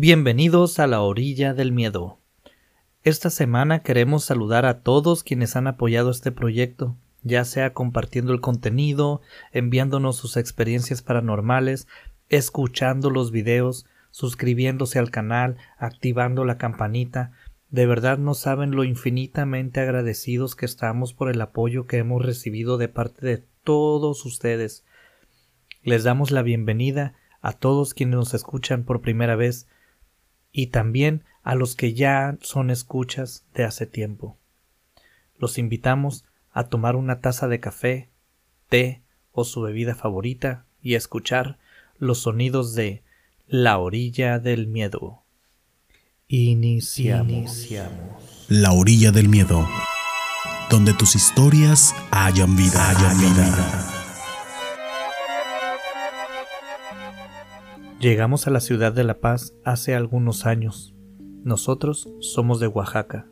Bienvenidos a la orilla del miedo. Esta semana queremos saludar a todos quienes han apoyado este proyecto, ya sea compartiendo el contenido, enviándonos sus experiencias paranormales, escuchando los videos, suscribiéndose al canal, activando la campanita. De verdad no saben lo infinitamente agradecidos que estamos por el apoyo que hemos recibido de parte de todos ustedes. Les damos la bienvenida a todos quienes nos escuchan por primera vez y también a los que ya son escuchas de hace tiempo. Los invitamos a tomar una taza de café, té o su bebida favorita y a escuchar los sonidos de La orilla del miedo. Iniciamos. La orilla del miedo, donde tus historias hayan vida. Hayan vida. Llegamos a la ciudad de La Paz hace algunos años. Nosotros somos de Oaxaca.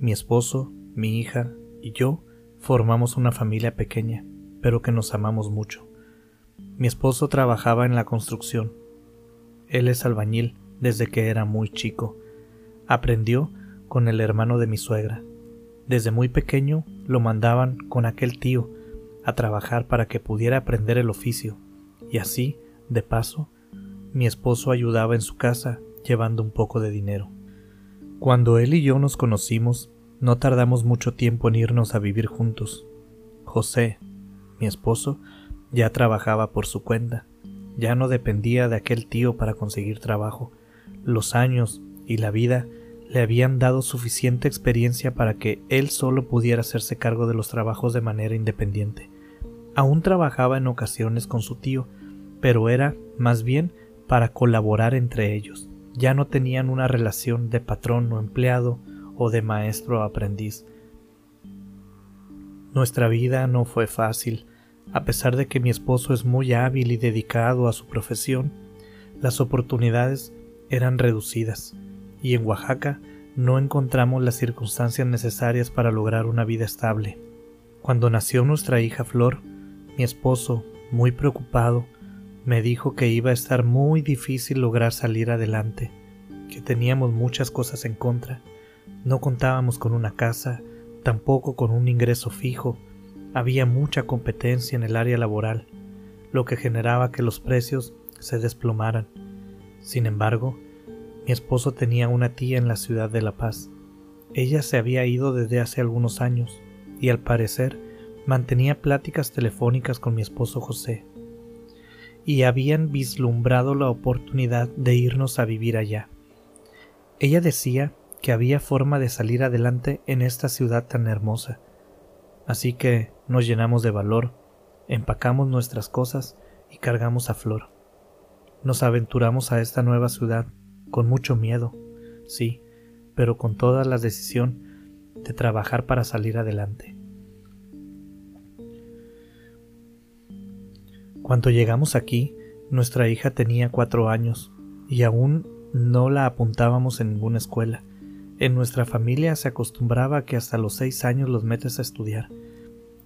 Mi esposo, mi hija y yo formamos una familia pequeña, pero que nos amamos mucho. Mi esposo trabajaba en la construcción. Él es albañil desde que era muy chico. Aprendió con el hermano de mi suegra. Desde muy pequeño lo mandaban con aquel tío a trabajar para que pudiera aprender el oficio, y así, de paso, mi esposo ayudaba en su casa llevando un poco de dinero. Cuando él y yo nos conocimos, no tardamos mucho tiempo en irnos a vivir juntos. José, mi esposo, ya trabajaba por su cuenta, ya no dependía de aquel tío para conseguir trabajo. Los años y la vida le habían dado suficiente experiencia para que él solo pudiera hacerse cargo de los trabajos de manera independiente. Aún trabajaba en ocasiones con su tío, pero era, más bien, para colaborar entre ellos. Ya no tenían una relación de patrón o empleado o de maestro o aprendiz. Nuestra vida no fue fácil. A pesar de que mi esposo es muy hábil y dedicado a su profesión, las oportunidades eran reducidas, y en Oaxaca no encontramos las circunstancias necesarias para lograr una vida estable. Cuando nació nuestra hija Flor, mi esposo, muy preocupado, me dijo que iba a estar muy difícil lograr salir adelante, que teníamos muchas cosas en contra. No contábamos con una casa, tampoco con un ingreso fijo, había mucha competencia en el área laboral, lo que generaba que los precios se desplomaran. Sin embargo, mi esposo tenía una tía en la ciudad de La Paz. Ella se había ido desde hace algunos años y al parecer mantenía pláticas telefónicas con mi esposo José y habían vislumbrado la oportunidad de irnos a vivir allá. Ella decía que había forma de salir adelante en esta ciudad tan hermosa. Así que nos llenamos de valor, empacamos nuestras cosas y cargamos a Flor. Nos aventuramos a esta nueva ciudad con mucho miedo, sí, pero con toda la decisión de trabajar para salir adelante. Cuando llegamos aquí, nuestra hija tenía cuatro años y aún no la apuntábamos en ninguna escuela. En nuestra familia se acostumbraba que hasta los seis años los metes a estudiar,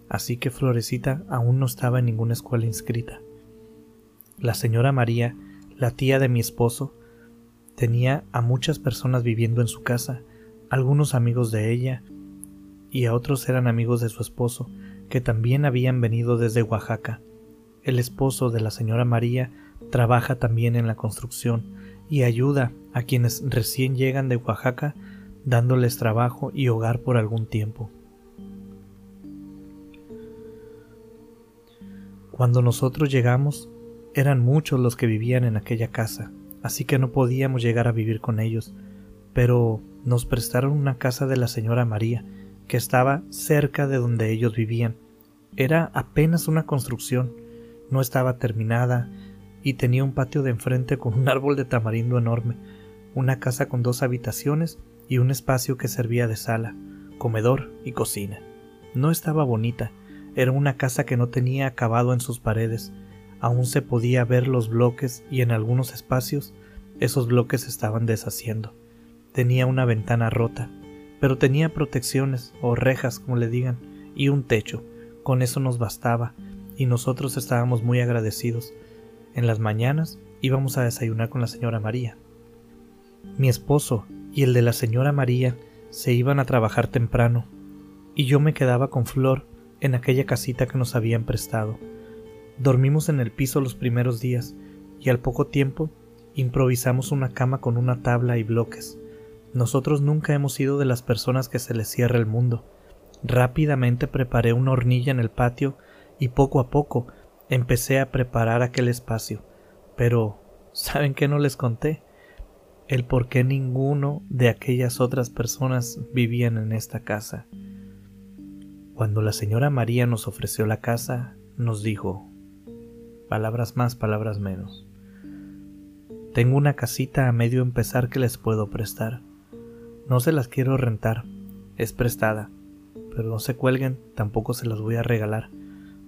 así que Florecita aún no estaba en ninguna escuela inscrita. La señora María, la tía de mi esposo, tenía a muchas personas viviendo en su casa, algunos amigos de ella, y a otros eran amigos de su esposo, que también habían venido desde Oaxaca. El esposo de la señora María trabaja también en la construcción y ayuda a quienes recién llegan de Oaxaca dándoles trabajo y hogar por algún tiempo. Cuando nosotros llegamos, eran muchos los que vivían en aquella casa, así que no podíamos llegar a vivir con ellos, pero nos prestaron una casa de la señora María, que estaba cerca de donde ellos vivían. Era apenas una construcción, no estaba terminada y tenía un patio de enfrente con un árbol de tamarindo enorme, una casa con dos habitaciones y un espacio que servía de sala, comedor y cocina. No estaba bonita, era una casa que no tenía acabado en sus paredes, aún se podía ver los bloques y en algunos espacios esos bloques estaban deshaciendo. Tenía una ventana rota, pero tenía protecciones o rejas, como le digan, y un techo. Con eso nos bastaba, y nosotros estábamos muy agradecidos. En las mañanas íbamos a desayunar con la señora María. Mi esposo y el de la señora María se iban a trabajar temprano, y yo me quedaba con Flor en aquella casita que nos habían prestado. Dormimos en el piso los primeros días, y al poco tiempo improvisamos una cama con una tabla y bloques. Nosotros nunca hemos sido de las personas que se les cierra el mundo. Rápidamente preparé una hornilla en el patio y poco a poco empecé a preparar aquel espacio. Pero, ¿saben qué no les conté? El por qué ninguno de aquellas otras personas vivían en esta casa. Cuando la señora María nos ofreció la casa, nos dijo, palabras más, palabras menos. Tengo una casita a medio empezar que les puedo prestar. No se las quiero rentar, es prestada, pero no se cuelguen, tampoco se las voy a regalar.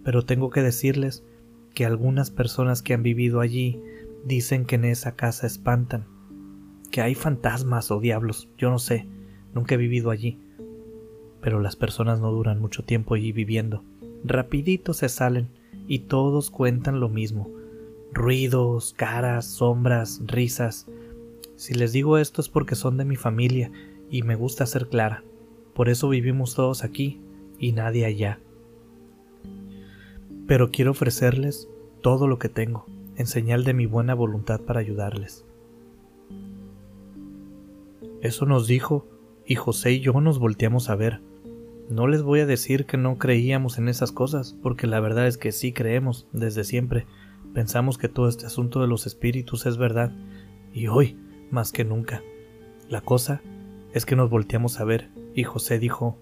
Pero tengo que decirles que algunas personas que han vivido allí dicen que en esa casa espantan, que hay fantasmas o diablos, yo no sé, nunca he vivido allí. Pero las personas no duran mucho tiempo allí viviendo, rapidito se salen y todos cuentan lo mismo, ruidos, caras, sombras, risas. Si les digo esto es porque son de mi familia y me gusta ser clara. Por eso vivimos todos aquí y nadie allá. Pero quiero ofrecerles todo lo que tengo, en señal de mi buena voluntad para ayudarles. Eso nos dijo, y José y yo nos volteamos a ver. No les voy a decir que no creíamos en esas cosas, porque la verdad es que sí creemos, desde siempre. Pensamos que todo este asunto de los espíritus es verdad, y hoy, más que nunca. La cosa es que nos volteamos a ver y José dijo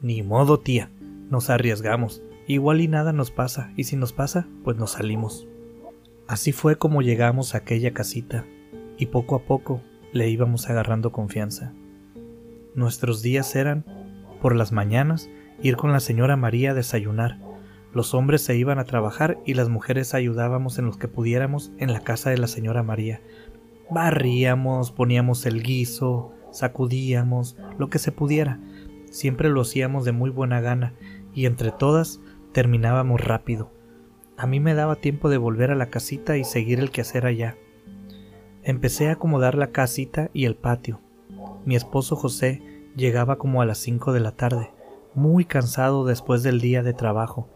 Ni modo, tía, nos arriesgamos, igual y nada nos pasa, y si nos pasa, pues nos salimos. Así fue como llegamos a aquella casita, y poco a poco le íbamos agarrando confianza. Nuestros días eran, por las mañanas, ir con la señora María a desayunar. Los hombres se iban a trabajar y las mujeres ayudábamos en los que pudiéramos en la casa de la señora María. Barríamos, poníamos el guiso, sacudíamos, lo que se pudiera. Siempre lo hacíamos de muy buena gana y entre todas terminábamos rápido. A mí me daba tiempo de volver a la casita y seguir el quehacer allá. Empecé a acomodar la casita y el patio. Mi esposo José llegaba como a las cinco de la tarde, muy cansado después del día de trabajo.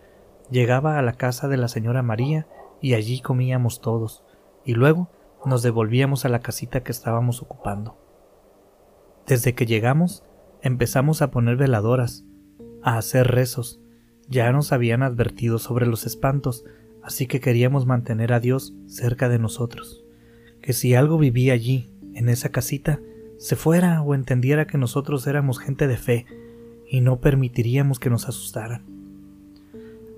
Llegaba a la casa de la señora María y allí comíamos todos, y luego nos devolvíamos a la casita que estábamos ocupando. Desde que llegamos, empezamos a poner veladoras, a hacer rezos. Ya nos habían advertido sobre los espantos, así que queríamos mantener a Dios cerca de nosotros. Que si algo vivía allí, en esa casita, se fuera o entendiera que nosotros éramos gente de fe y no permitiríamos que nos asustaran.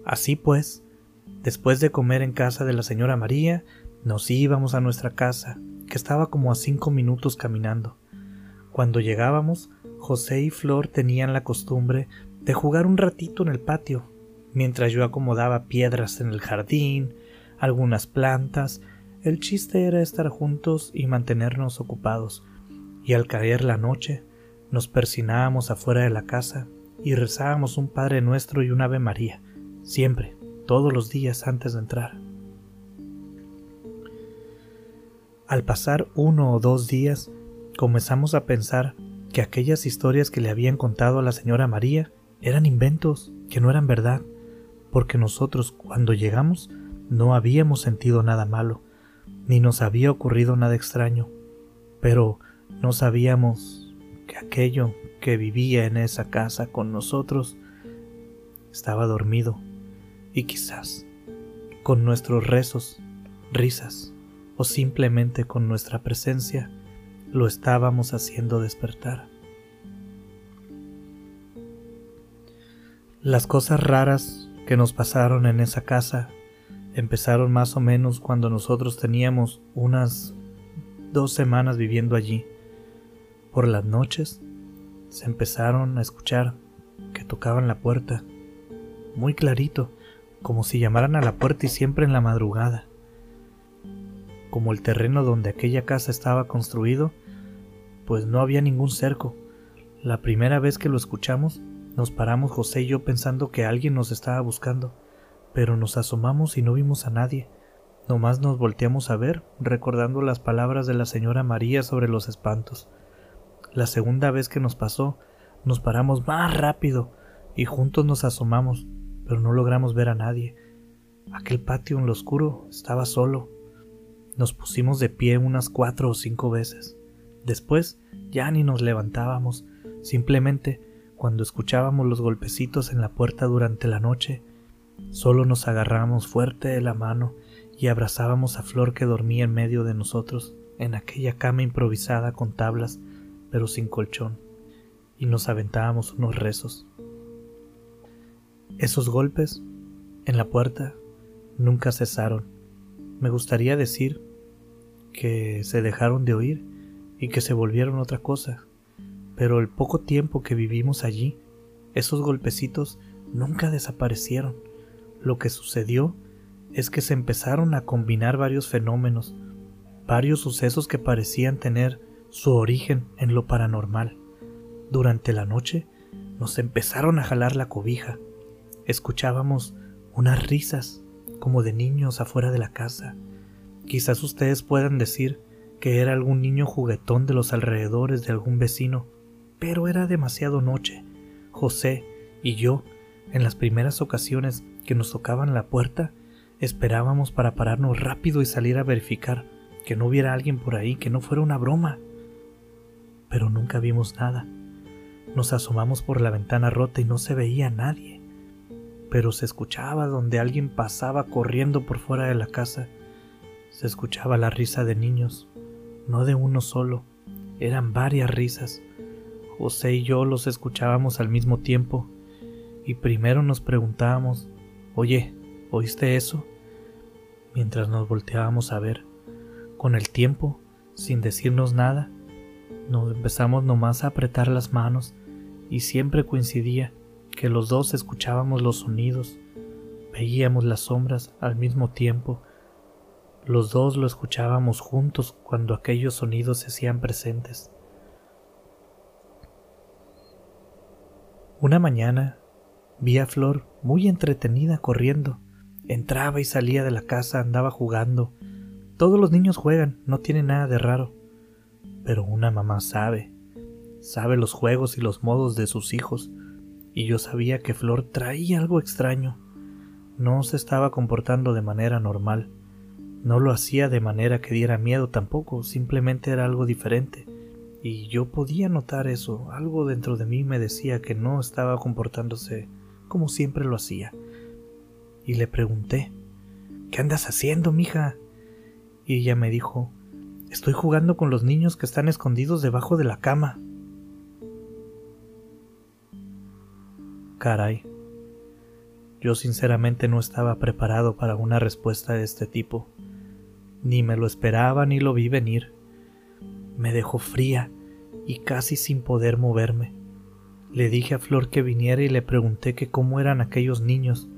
Así pues, después de comer en casa de la señora María, nos íbamos a nuestra casa, que estaba como a cinco minutos caminando. Cuando llegábamos, José y Flor tenían la costumbre de jugar un ratito en el patio, mientras yo acomodaba piedras en el jardín, algunas plantas. El chiste era estar juntos y mantenernos ocupados, y al caer la noche nos persinábamos afuera de la casa y rezábamos un Padre Nuestro y un Ave María, siempre, todos los días antes de entrar. Al pasar uno o dos días, comenzamos a pensar que aquellas historias que le habían contado a la señora María eran inventos, que no eran verdad, porque nosotros cuando llegamos no habíamos sentido nada malo, ni nos había ocurrido nada extraño, pero no sabíamos que aquello que vivía en esa casa con nosotros estaba dormido y quizás con nuestros rezos, risas o simplemente con nuestra presencia lo estábamos haciendo despertar. Las cosas raras que nos pasaron en esa casa empezaron más o menos cuando nosotros teníamos unas dos semanas viviendo allí. Por las noches se empezaron a escuchar que tocaban la puerta, muy clarito, como si llamaran a la puerta y siempre en la madrugada. Como el terreno donde aquella casa estaba construido pues no había ningún cerco. La primera vez que lo escuchamos, nos paramos José y yo pensando que alguien nos estaba buscando, pero nos asomamos y no vimos a nadie. Nomás nos volteamos a ver, recordando las palabras de la señora María sobre los espantos. La segunda vez que nos pasó, nos paramos más rápido y juntos nos asomamos, pero no logramos ver a nadie. Aquel patio en lo oscuro estaba solo. Nos pusimos de pie unas cuatro o cinco veces. Después ya ni nos levantábamos, simplemente cuando escuchábamos los golpecitos en la puerta durante la noche, solo nos agarramos fuerte de la mano y abrazábamos a Flor que dormía en medio de nosotros, en aquella cama improvisada con tablas, pero sin colchón, y nos aventábamos unos rezos. Esos golpes en la puerta nunca cesaron. Me gustaría decir que se dejaron de oír y que se volvieron otra cosa, pero el poco tiempo que vivimos allí, esos golpecitos nunca desaparecieron. Lo que sucedió es que se empezaron a combinar varios fenómenos, varios sucesos que parecían tener su origen en lo paranormal. Durante la noche nos empezaron a jalar la cobija. Escuchábamos unas risas como de niños afuera de la casa. Quizás ustedes puedan decir que era algún niño juguetón de los alrededores de algún vecino, pero era demasiado noche. José y yo, en las primeras ocasiones que nos tocaban la puerta, esperábamos para pararnos rápido y salir a verificar que no hubiera alguien por ahí, que no fuera una broma. Pero nunca vimos nada. Nos asomamos por la ventana rota y no se veía nadie. Pero se escuchaba donde alguien pasaba corriendo por fuera de la casa. Se escuchaba la risa de niños, no de uno solo, eran varias risas. José y yo los escuchábamos al mismo tiempo y primero nos preguntábamos, oye, ¿oíste eso? Mientras nos volteábamos a ver. Con el tiempo, sin decirnos nada, nos empezamos nomás a apretar las manos y siempre coincidía que los dos escuchábamos los sonidos, veíamos las sombras al mismo tiempo los dos lo escuchábamos juntos cuando aquellos sonidos se hacían presentes. Una mañana vi a Flor muy entretenida corriendo. Entraba y salía de la casa, andaba jugando. Todos los niños juegan, no tiene nada de raro. Pero una mamá sabe, sabe los juegos y los modos de sus hijos, y yo sabía que Flor traía algo extraño. No se estaba comportando de manera normal. No lo hacía de manera que diera miedo tampoco, simplemente era algo diferente. Y yo podía notar eso, algo dentro de mí me decía que no estaba comportándose como siempre lo hacía. Y le pregunté, ¿qué andas haciendo, mija? Y ella me dijo, estoy jugando con los niños que están escondidos debajo de la cama. Caray. Yo sinceramente no estaba preparado para una respuesta de este tipo. Ni me lo esperaba ni lo vi venir. Me dejó fría y casi sin poder moverme. Le dije a Flor que viniera y le pregunté que cómo eran aquellos niños.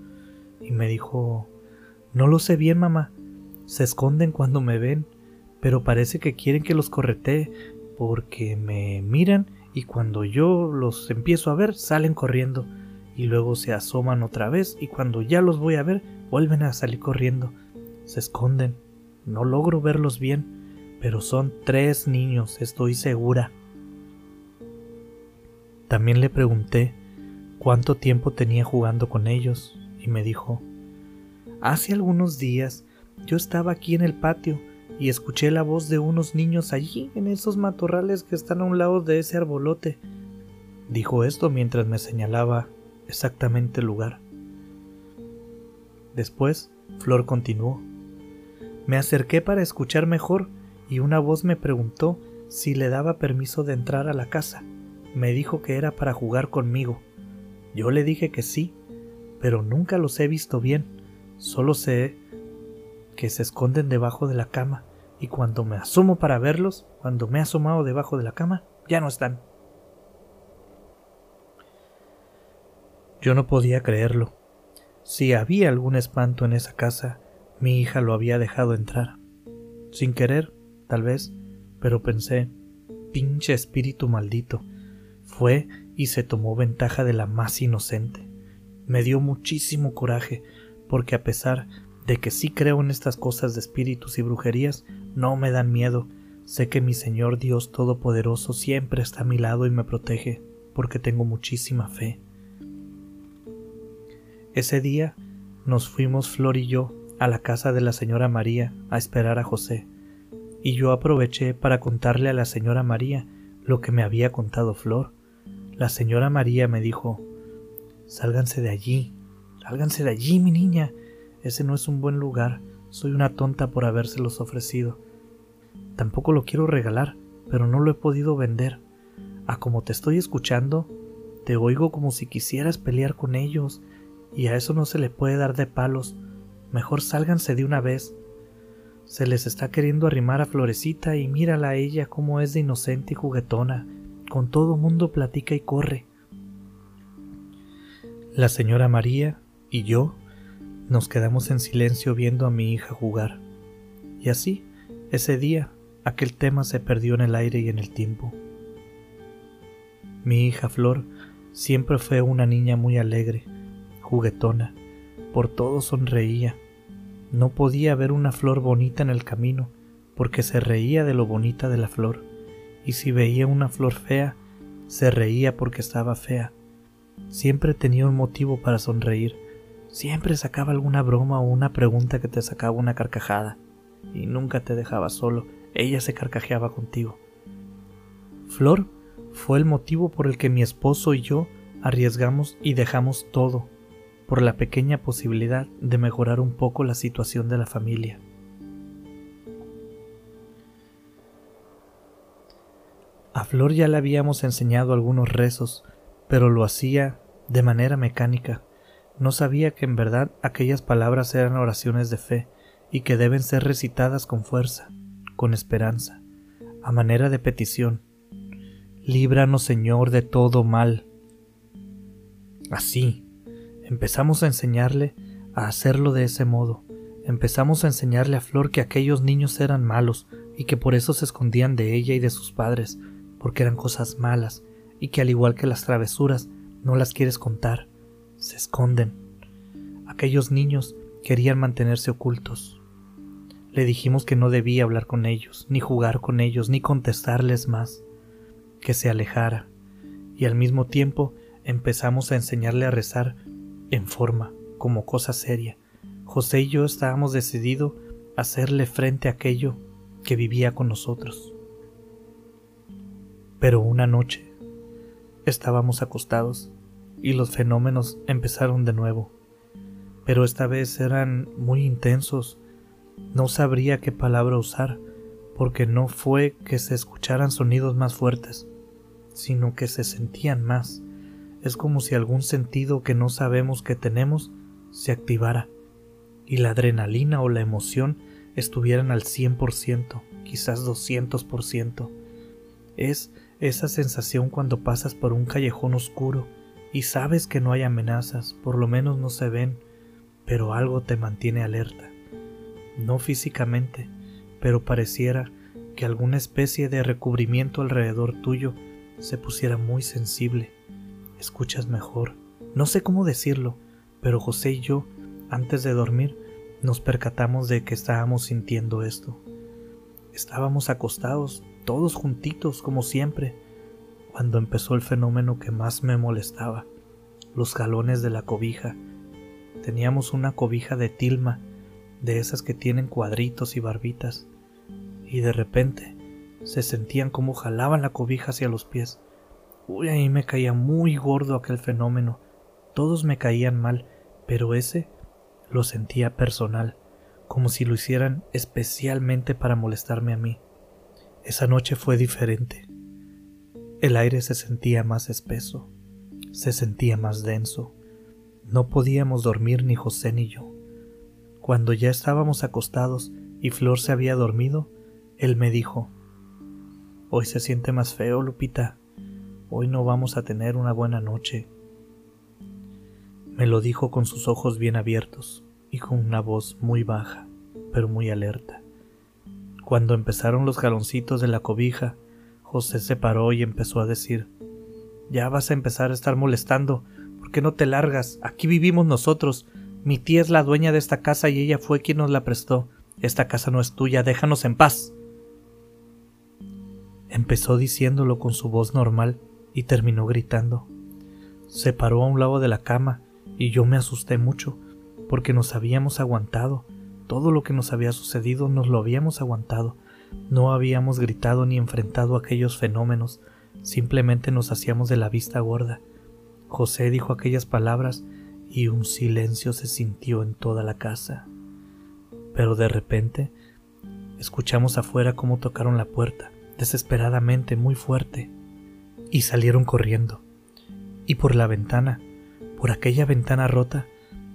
Y me dijo No lo sé bien, mamá. Se esconden cuando me ven, pero parece que quieren que los corretee porque me miran y cuando yo los empiezo a ver salen corriendo y luego se asoman otra vez y cuando ya los voy a ver vuelven a salir corriendo. Se esconden. No logro verlos bien, pero son tres niños, estoy segura. También le pregunté cuánto tiempo tenía jugando con ellos y me dijo, Hace algunos días yo estaba aquí en el patio y escuché la voz de unos niños allí en esos matorrales que están a un lado de ese arbolote. Dijo esto mientras me señalaba exactamente el lugar. Después, Flor continuó. Me acerqué para escuchar mejor y una voz me preguntó si le daba permiso de entrar a la casa. Me dijo que era para jugar conmigo. Yo le dije que sí, pero nunca los he visto bien. Solo sé que se esconden debajo de la cama y cuando me asomo para verlos, cuando me he asomado debajo de la cama, ya no están. Yo no podía creerlo. Si había algún espanto en esa casa, mi hija lo había dejado entrar. Sin querer, tal vez, pero pensé, pinche espíritu maldito. Fue y se tomó ventaja de la más inocente. Me dio muchísimo coraje, porque a pesar de que sí creo en estas cosas de espíritus y brujerías, no me dan miedo. Sé que mi Señor Dios Todopoderoso siempre está a mi lado y me protege, porque tengo muchísima fe. Ese día nos fuimos Flor y yo a la casa de la señora María a esperar a José, y yo aproveché para contarle a la señora María lo que me había contado Flor. La señora María me dijo Sálganse de allí, sálganse de allí, mi niña. Ese no es un buen lugar. Soy una tonta por habérselos ofrecido. Tampoco lo quiero regalar, pero no lo he podido vender. A como te estoy escuchando, te oigo como si quisieras pelear con ellos, y a eso no se le puede dar de palos. Mejor sálganse de una vez. Se les está queriendo arrimar a Florecita y mírala a ella como es de inocente y juguetona. Con todo mundo platica y corre. La señora María y yo nos quedamos en silencio viendo a mi hija jugar. Y así, ese día, aquel tema se perdió en el aire y en el tiempo. Mi hija Flor siempre fue una niña muy alegre, juguetona, por todo sonreía. No podía ver una flor bonita en el camino, porque se reía de lo bonita de la flor, y si veía una flor fea, se reía porque estaba fea Siempre tenía un motivo para sonreír. Siempre sacaba alguna broma o una pregunta que te sacaba una carcajada. Y nunca te dejaba solo. Ella se carcajeaba contigo. Flor fue el motivo por el que mi esposo y yo arriesgamos y dejamos todo, por la pequeña posibilidad de mejorar un poco la situación de la familia. A Flor ya le habíamos enseñado algunos rezos pero lo hacía de manera mecánica. No sabía que en verdad aquellas palabras eran oraciones de fe y que deben ser recitadas con fuerza, con esperanza, a manera de petición. Líbranos, Señor, de todo mal. Así, empezamos a enseñarle a hacerlo de ese modo. Empezamos a enseñarle a Flor que aquellos niños eran malos y que por eso se escondían de ella y de sus padres, porque eran cosas malas y que al igual que las travesuras no las quieres contar, se esconden. Aquellos niños querían mantenerse ocultos. Le dijimos que no debía hablar con ellos, ni jugar con ellos, ni contestarles más, que se alejara, y al mismo tiempo empezamos a enseñarle a rezar en forma, como cosa seria. José y yo estábamos decididos a hacerle frente a aquello que vivía con nosotros. Pero una noche Estábamos acostados y los fenómenos empezaron de nuevo, pero esta vez eran muy intensos. No sabría qué palabra usar, porque no fue que se escucharan sonidos más fuertes, sino que se sentían más. Es como si algún sentido que no sabemos que tenemos se activara y la adrenalina o la emoción estuvieran al 100%, quizás 200%. Es esa sensación cuando pasas por un callejón oscuro y sabes que no hay amenazas, por lo menos no se ven, pero algo te mantiene alerta. No físicamente, pero pareciera que alguna especie de recubrimiento alrededor tuyo se pusiera muy sensible. Escuchas mejor. No sé cómo decirlo, pero José y yo, antes de dormir, nos percatamos de que estábamos sintiendo esto. Estábamos acostados todos juntitos como siempre, cuando empezó el fenómeno que más me molestaba, los galones de la cobija. Teníamos una cobija de tilma, de esas que tienen cuadritos y barbitas, y de repente se sentían como jalaban la cobija hacia los pies. Uy, ahí me caía muy gordo aquel fenómeno. Todos me caían mal, pero ese lo sentía personal, como si lo hicieran especialmente para molestarme a mí. Esa noche fue diferente. El aire se sentía más espeso, se sentía más denso. No podíamos dormir ni José ni yo. Cuando ya estábamos acostados y Flor se había dormido, él me dijo, Hoy se siente más feo, Lupita. Hoy no vamos a tener una buena noche. Me lo dijo con sus ojos bien abiertos y con una voz muy baja, pero muy alerta. Cuando empezaron los jaloncitos de la cobija, José se paró y empezó a decir Ya vas a empezar a estar molestando. ¿Por qué no te largas? Aquí vivimos nosotros. Mi tía es la dueña de esta casa y ella fue quien nos la prestó. Esta casa no es tuya, déjanos en paz. Empezó diciéndolo con su voz normal y terminó gritando. Se paró a un lado de la cama y yo me asusté mucho porque nos habíamos aguantado. Todo lo que nos había sucedido nos lo habíamos aguantado. No habíamos gritado ni enfrentado aquellos fenómenos, simplemente nos hacíamos de la vista gorda. José dijo aquellas palabras y un silencio se sintió en toda la casa. Pero de repente escuchamos afuera cómo tocaron la puerta, desesperadamente, muy fuerte, y salieron corriendo. Y por la ventana, por aquella ventana rota,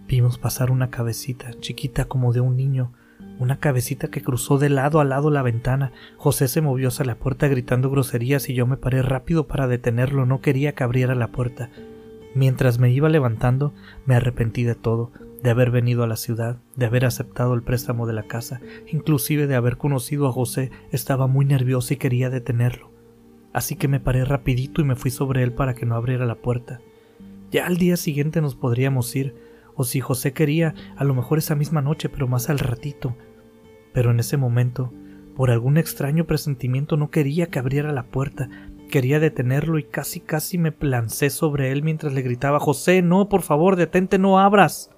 vimos pasar una cabecita, chiquita como de un niño, una cabecita que cruzó de lado a lado la ventana. José se movió hacia la puerta gritando groserías y yo me paré rápido para detenerlo. No quería que abriera la puerta. Mientras me iba levantando, me arrepentí de todo, de haber venido a la ciudad, de haber aceptado el préstamo de la casa, inclusive de haber conocido a José. Estaba muy nervioso y quería detenerlo. Así que me paré rapidito y me fui sobre él para que no abriera la puerta. Ya al día siguiente nos podríamos ir, o si José quería, a lo mejor esa misma noche, pero más al ratito. Pero en ese momento, por algún extraño presentimiento no quería que abriera la puerta, Quería detenerlo y casi casi me plancé sobre él mientras le gritaba José, no, por favor, detente, no abras.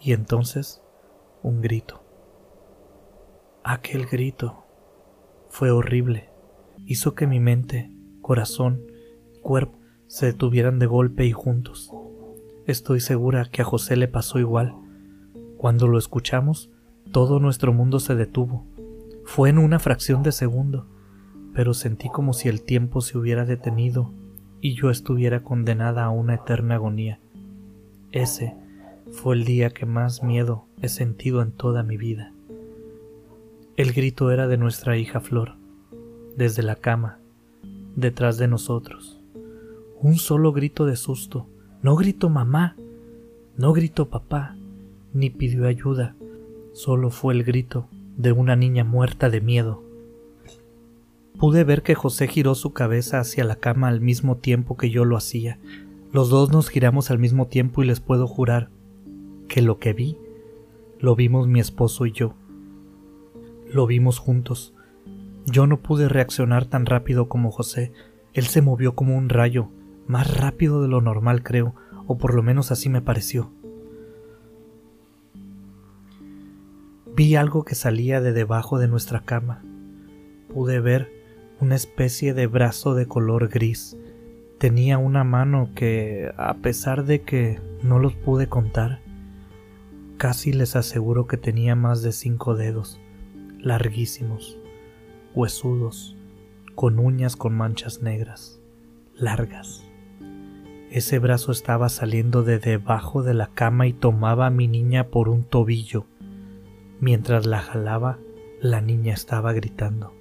Y entonces un grito. Aquel grito fue horrible. Hizo que mi mente, corazón y cuerpo se detuvieran de golpe y juntos. Estoy segura que a José le pasó igual. Cuando lo escuchamos, todo nuestro mundo se detuvo. Fue en una fracción de segundo pero sentí como si el tiempo se hubiera detenido y yo estuviera condenada a una eterna agonía. Ese fue el día que más miedo he sentido en toda mi vida. El grito era de nuestra hija Flor, desde la cama, detrás de nosotros. Un solo grito de susto. No gritó mamá, no gritó papá, ni pidió ayuda. Solo fue el grito de una niña muerta de miedo. Pude ver que José giró su cabeza hacia la cama al mismo tiempo que yo lo hacía. Los dos nos giramos al mismo tiempo y les puedo jurar que lo que vi, lo vimos mi esposo y yo. Lo vimos juntos. Yo no pude reaccionar tan rápido como José. Él se movió como un rayo, más rápido de lo normal creo, o por lo menos así me pareció. Vi algo que salía de debajo de nuestra cama. Pude ver una especie de brazo de color gris. Tenía una mano que, a pesar de que no los pude contar, casi les aseguro que tenía más de cinco dedos, larguísimos, huesudos, con uñas con manchas negras, largas. Ese brazo estaba saliendo de debajo de la cama y tomaba a mi niña por un tobillo. Mientras la jalaba, la niña estaba gritando.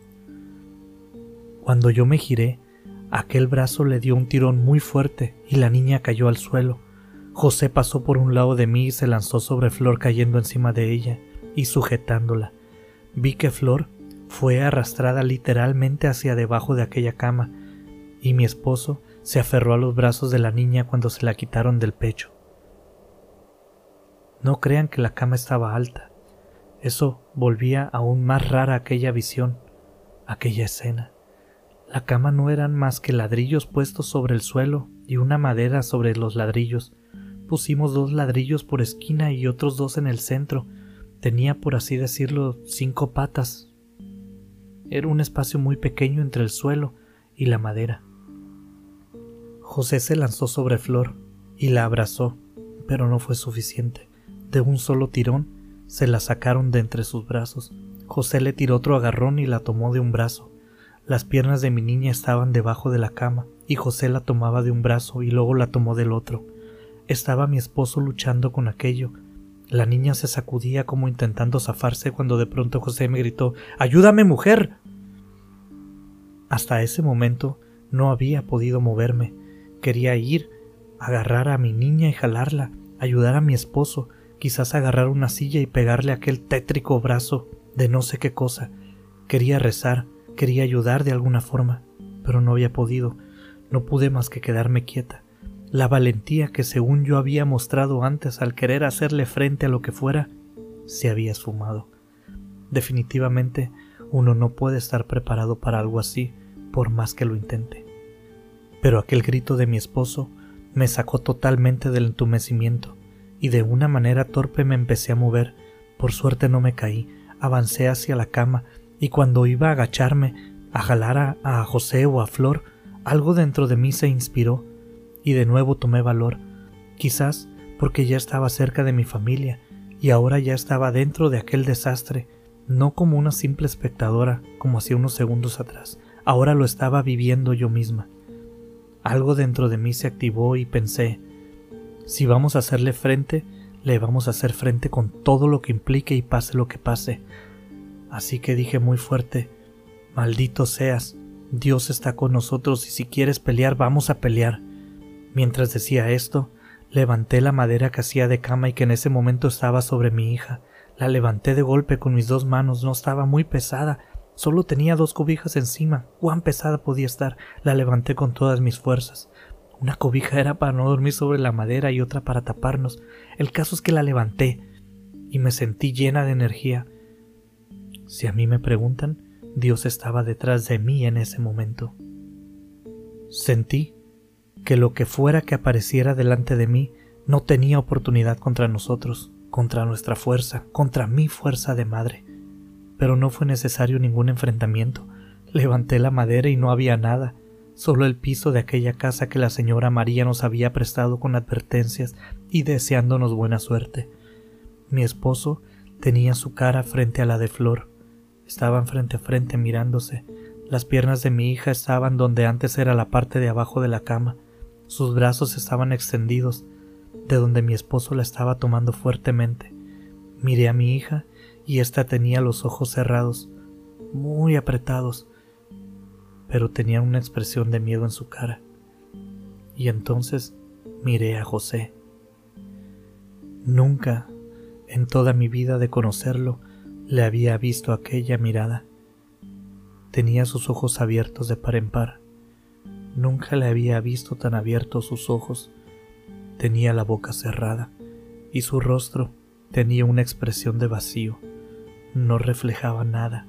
Cuando yo me giré, aquel brazo le dio un tirón muy fuerte y la niña cayó al suelo. José pasó por un lado de mí y se lanzó sobre Flor cayendo encima de ella y sujetándola. Vi que Flor fue arrastrada literalmente hacia debajo de aquella cama y mi esposo se aferró a los brazos de la niña cuando se la quitaron del pecho. No crean que la cama estaba alta. Eso volvía aún más rara aquella visión, aquella escena. La cama no eran más que ladrillos puestos sobre el suelo y una madera sobre los ladrillos. Pusimos dos ladrillos por esquina y otros dos en el centro. Tenía, por así decirlo, cinco patas. Era un espacio muy pequeño entre el suelo y la madera. José se lanzó sobre Flor y la abrazó, pero no fue suficiente. De un solo tirón se la sacaron de entre sus brazos. José le tiró otro agarrón y la tomó de un brazo. Las piernas de mi niña estaban debajo de la cama, y José la tomaba de un brazo y luego la tomó del otro. Estaba mi esposo luchando con aquello. La niña se sacudía como intentando zafarse cuando de pronto José me gritó Ayúdame, mujer. Hasta ese momento no había podido moverme. Quería ir, agarrar a mi niña y jalarla, ayudar a mi esposo, quizás agarrar una silla y pegarle aquel tétrico brazo de no sé qué cosa. Quería rezar, Quería ayudar de alguna forma, pero no había podido. No pude más que quedarme quieta. La valentía que según yo había mostrado antes al querer hacerle frente a lo que fuera, se había esfumado. Definitivamente uno no puede estar preparado para algo así, por más que lo intente. Pero aquel grito de mi esposo me sacó totalmente del entumecimiento, y de una manera torpe me empecé a mover. Por suerte no me caí, avancé hacia la cama, y cuando iba a agacharme a jalar a, José o a Flor, algo dentro de mí se inspiró, y de nuevo tomé valor, quizás porque ya estaba cerca de mi familia, y ahora ya estaba dentro de aquel desastre, no como una simple espectadora, como hacía unos segundos atrás, ahora lo estaba viviendo yo misma. Algo dentro de mí se activó y pensé, si vamos a hacerle frente, le vamos a hacer frente con todo lo que implique y pase lo que pase. Así que dije muy fuerte, maldito seas, Dios está con nosotros y si quieres pelear vamos a pelear. Mientras decía esto, levanté la madera que hacía de cama y que en ese momento estaba sobre mi hija. La levanté de golpe con mis dos manos, no estaba muy pesada, Solo tenía dos cobijas encima. Cuán pesada podía estar. La levanté con todas mis fuerzas. Una cobija era para no dormir sobre la madera y otra para taparnos. El caso es que la levanté y me sentí llena de energía. Si a mí me preguntan, Dios estaba detrás de mí en ese momento. Sentí que lo que fuera que apareciera delante de mí no tenía oportunidad contra nosotros, contra nuestra fuerza, contra mi fuerza de madre pero no fue necesario ningún enfrentamiento. Levanté la madera y no había nada, solo el piso de aquella casa que la señora María nos había prestado con advertencias y deseándonos buena suerte. Mi esposo tenía su cara frente a la de Flor. Estaban frente a frente mirándose. Las piernas de mi hija estaban donde antes era la parte de abajo de la cama. Sus brazos estaban extendidos, de donde mi esposo la estaba tomando fuertemente. Miré a mi hija y ésta tenía los ojos cerrados, muy apretados, pero tenía una expresión de miedo en su cara. Y entonces miré a José. Nunca, en toda mi vida de conocerlo, le había visto aquella mirada. Tenía sus ojos abiertos de par en par. Nunca le había visto tan abiertos sus ojos. Tenía la boca cerrada y su rostro tenía una expresión de vacío no reflejaba nada,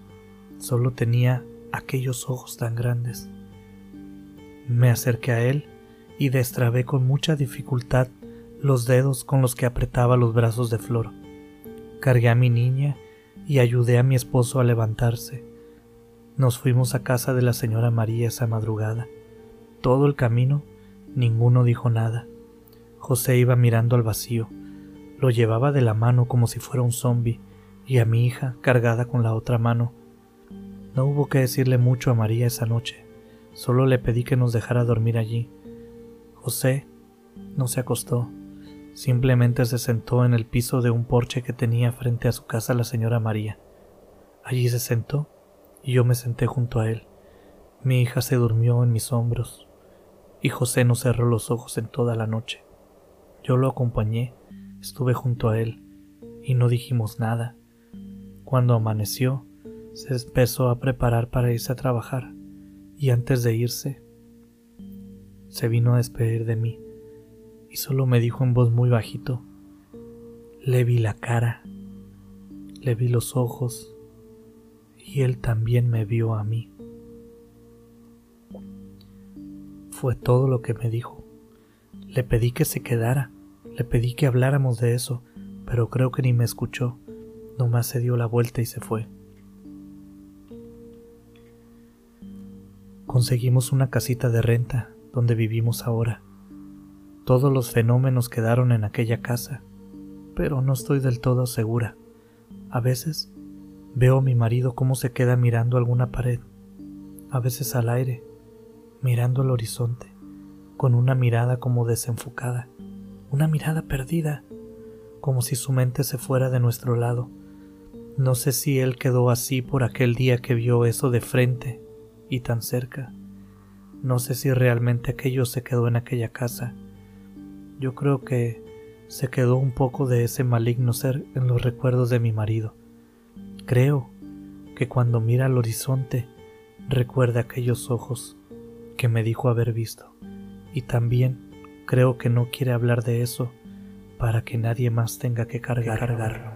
solo tenía aquellos ojos tan grandes. Me acerqué a él y destrabé con mucha dificultad los dedos con los que apretaba los brazos de Flor. Cargué a mi niña y ayudé a mi esposo a levantarse. Nos fuimos a casa de la señora María esa madrugada. Todo el camino ninguno dijo nada. José iba mirando al vacío. Lo llevaba de la mano como si fuera un zombi y a mi hija cargada con la otra mano. No hubo que decirle mucho a María esa noche, solo le pedí que nos dejara dormir allí. José no se acostó, simplemente se sentó en el piso de un porche que tenía frente a su casa la señora María. Allí se sentó y yo me senté junto a él. Mi hija se durmió en mis hombros y José no cerró los ojos en toda la noche. Yo lo acompañé, estuve junto a él y no dijimos nada. Cuando amaneció, se empezó a preparar para irse a trabajar y antes de irse, se vino a despedir de mí y solo me dijo en voz muy bajito, le vi la cara, le vi los ojos y él también me vio a mí. Fue todo lo que me dijo. Le pedí que se quedara, le pedí que habláramos de eso, pero creo que ni me escuchó. Nomás se dio la vuelta y se fue. Conseguimos una casita de renta donde vivimos ahora. Todos los fenómenos quedaron en aquella casa, pero no estoy del todo segura. A veces veo a mi marido cómo se queda mirando alguna pared, a veces al aire, mirando el horizonte, con una mirada como desenfocada, una mirada perdida, como si su mente se fuera de nuestro lado no sé si él quedó así por aquel día que vio eso de frente y tan cerca. No sé si realmente aquello se quedó en aquella casa. Yo creo que se quedó un poco de ese maligno ser en los recuerdos de mi marido. Creo que cuando mira al horizonte recuerda aquellos ojos que me dijo haber visto y también creo que no quiere hablar de eso para que nadie más tenga que cargarlo.